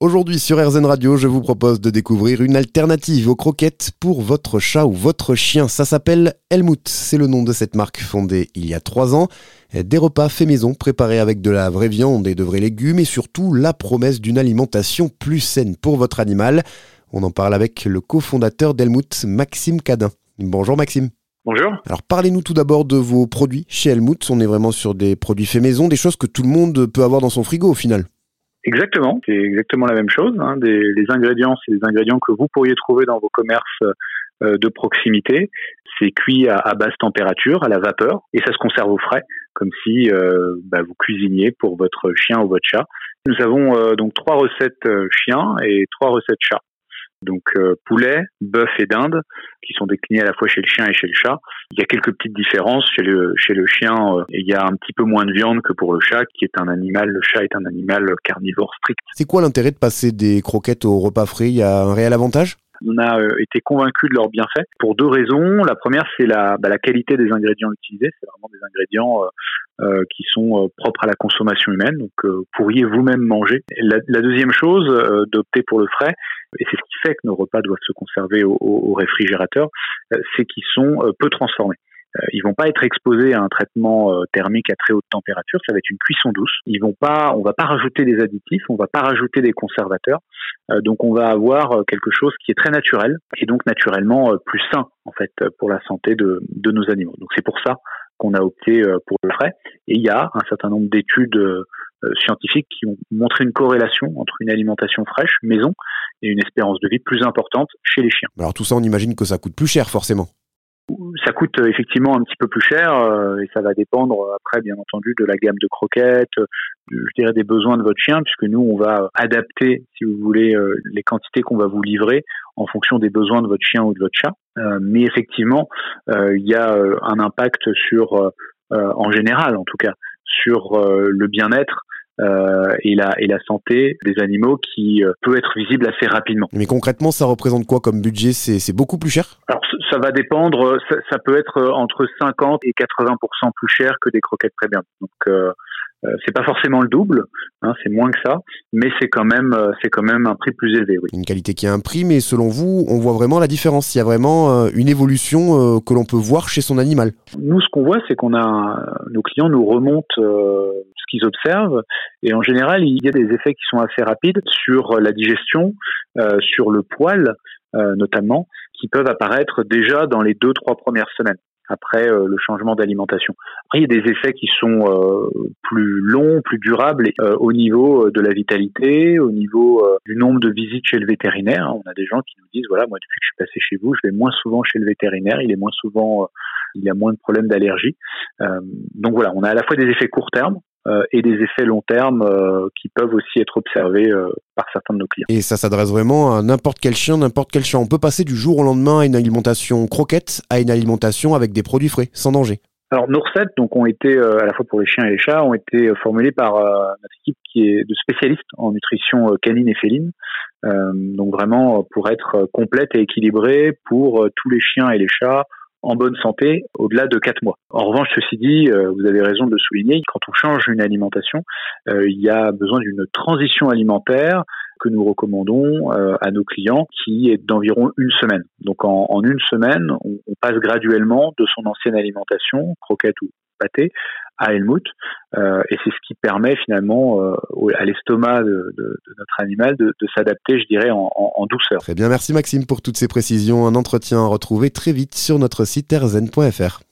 Aujourd'hui sur RZN Radio, je vous propose de découvrir une alternative aux croquettes pour votre chat ou votre chien. Ça s'appelle Helmut, c'est le nom de cette marque fondée il y a trois ans. Des repas faits maison, préparés avec de la vraie viande et de vrais légumes et surtout la promesse d'une alimentation plus saine pour votre animal. On en parle avec le cofondateur d'Helmut, Maxime Cadin. Bonjour Maxime. Bonjour. Alors parlez-nous tout d'abord de vos produits chez Helmut. On est vraiment sur des produits faits maison, des choses que tout le monde peut avoir dans son frigo au final. Exactement, c'est exactement la même chose. Hein. Des, les ingrédients, c'est des ingrédients que vous pourriez trouver dans vos commerces euh, de proximité. C'est cuit à, basse température, à la vapeur, et ça se conserve au frais, comme si euh, bah, vous cuisiniez pour votre chien ou votre chat. Nous avons euh, donc trois recettes chiens et trois recettes chats. Donc euh, poulet, bœuf et dinde, qui sont déclinés à la fois chez le chien et chez le chat. Il y a quelques petites différences. Chez le, chez le chien, euh, il y a un petit peu moins de viande que pour le chat, qui est un animal, le chat est un animal carnivore strict. C'est quoi l'intérêt de passer des croquettes au repas frais? Il y a un réel avantage? On a euh, été convaincu de leur bienfait pour deux raisons. La première, c'est la, bah, la qualité des ingrédients utilisés. C'est vraiment des ingrédients euh, euh, qui sont propres à la consommation humaine, donc vous pourriez vous-même manger. La, la, deuxième chose, d'opter pour le frais, et c'est ce qui fait que nos repas doivent se conserver au, au réfrigérateur, c'est qu'ils sont peu transformés. Euh, ils vont pas être exposés à un traitement euh, thermique à très haute température. Ça va être une cuisson douce. Ils vont pas, on va pas rajouter des additifs, on va pas rajouter des conservateurs. Euh, donc on va avoir quelque chose qui est très naturel et donc naturellement plus sain en fait pour la santé de, de nos animaux. Donc c'est pour ça qu'on a opté pour le frais. Et il y a un certain nombre d'études scientifiques qui ont montré une corrélation entre une alimentation fraîche, maison, et une espérance de vie plus importante chez les chiens. Alors tout ça, on imagine que ça coûte plus cher forcément ça coûte euh, effectivement un petit peu plus cher euh, et ça va dépendre euh, après bien entendu de la gamme de croquettes, je dirais des besoins de votre chien puisque nous on va adapter si vous voulez les quantités qu'on va vous livrer en fonction des besoins de votre chien ou de votre chat. mais effectivement il y a un impact sur en général en tout cas sur le bien-être euh, et, la, et la santé des animaux qui euh, peut être visible assez rapidement. Mais concrètement, ça représente quoi comme budget? C'est beaucoup plus cher? Alors ça va dépendre, ça, ça, peut être entre 50 et 80% plus cher que des croquettes très bien. Donc euh, euh, c'est pas forcément le double, hein, c'est moins que ça, mais c'est quand même euh, c'est quand même un prix plus élevé. Oui. Une qualité qui a un prix, mais selon vous, on voit vraiment la différence. Il y a vraiment euh, une évolution que l'on peut voir chez son animal. Nous, ce qu'on voit, c'est qu'on a nos clients nous remontent qu'ils observent, et en général, il y a des effets qui sont assez rapides sur la digestion, sur le poil notamment, qui peuvent apparaître déjà dans les deux trois premières semaines après euh, le changement d'alimentation. Après, il y a des effets qui sont euh, plus longs, plus durables euh, au niveau de la vitalité, au niveau du nombre de visites chez le vétérinaire. On a des gens qui nous disent voilà, moi depuis que je suis passé chez vous, je vais moins souvent chez le vétérinaire, il est moins souvent il y a moins de problèmes d'allergie. donc voilà, on a à la fois des effets court terme, euh, et des effets long terme euh, qui peuvent aussi être observés euh, par certains de nos clients. Et ça s'adresse vraiment à n'importe quel chien, n'importe quel chien. On peut passer du jour au lendemain à une alimentation croquette à une alimentation avec des produits frais, sans danger. Alors nos recettes donc ont été à la fois pour les chiens et les chats ont été formulées par notre équipe qui est de spécialistes en nutrition canine et féline. donc vraiment pour être complète et équilibrée pour tous les chiens et les chats en bonne santé au-delà de 4 mois. En revanche, ceci dit, euh, vous avez raison de le souligner, quand on change une alimentation, euh, il y a besoin d'une transition alimentaire que nous recommandons euh, à nos clients qui est d'environ une semaine. Donc en, une semaine, on, on, passe graduellement de son ancienne alimentation, croquette ou pâté, à Helmut. Euh, et c'est ce qui permet finalement euh, à l'estomac de, notre animal de, s'adapter, je dirais, en, douceur. Très bien, merci Maxime pour toutes ces précisions. Un entretien à retrouver très vite sur notre site terzen.fr.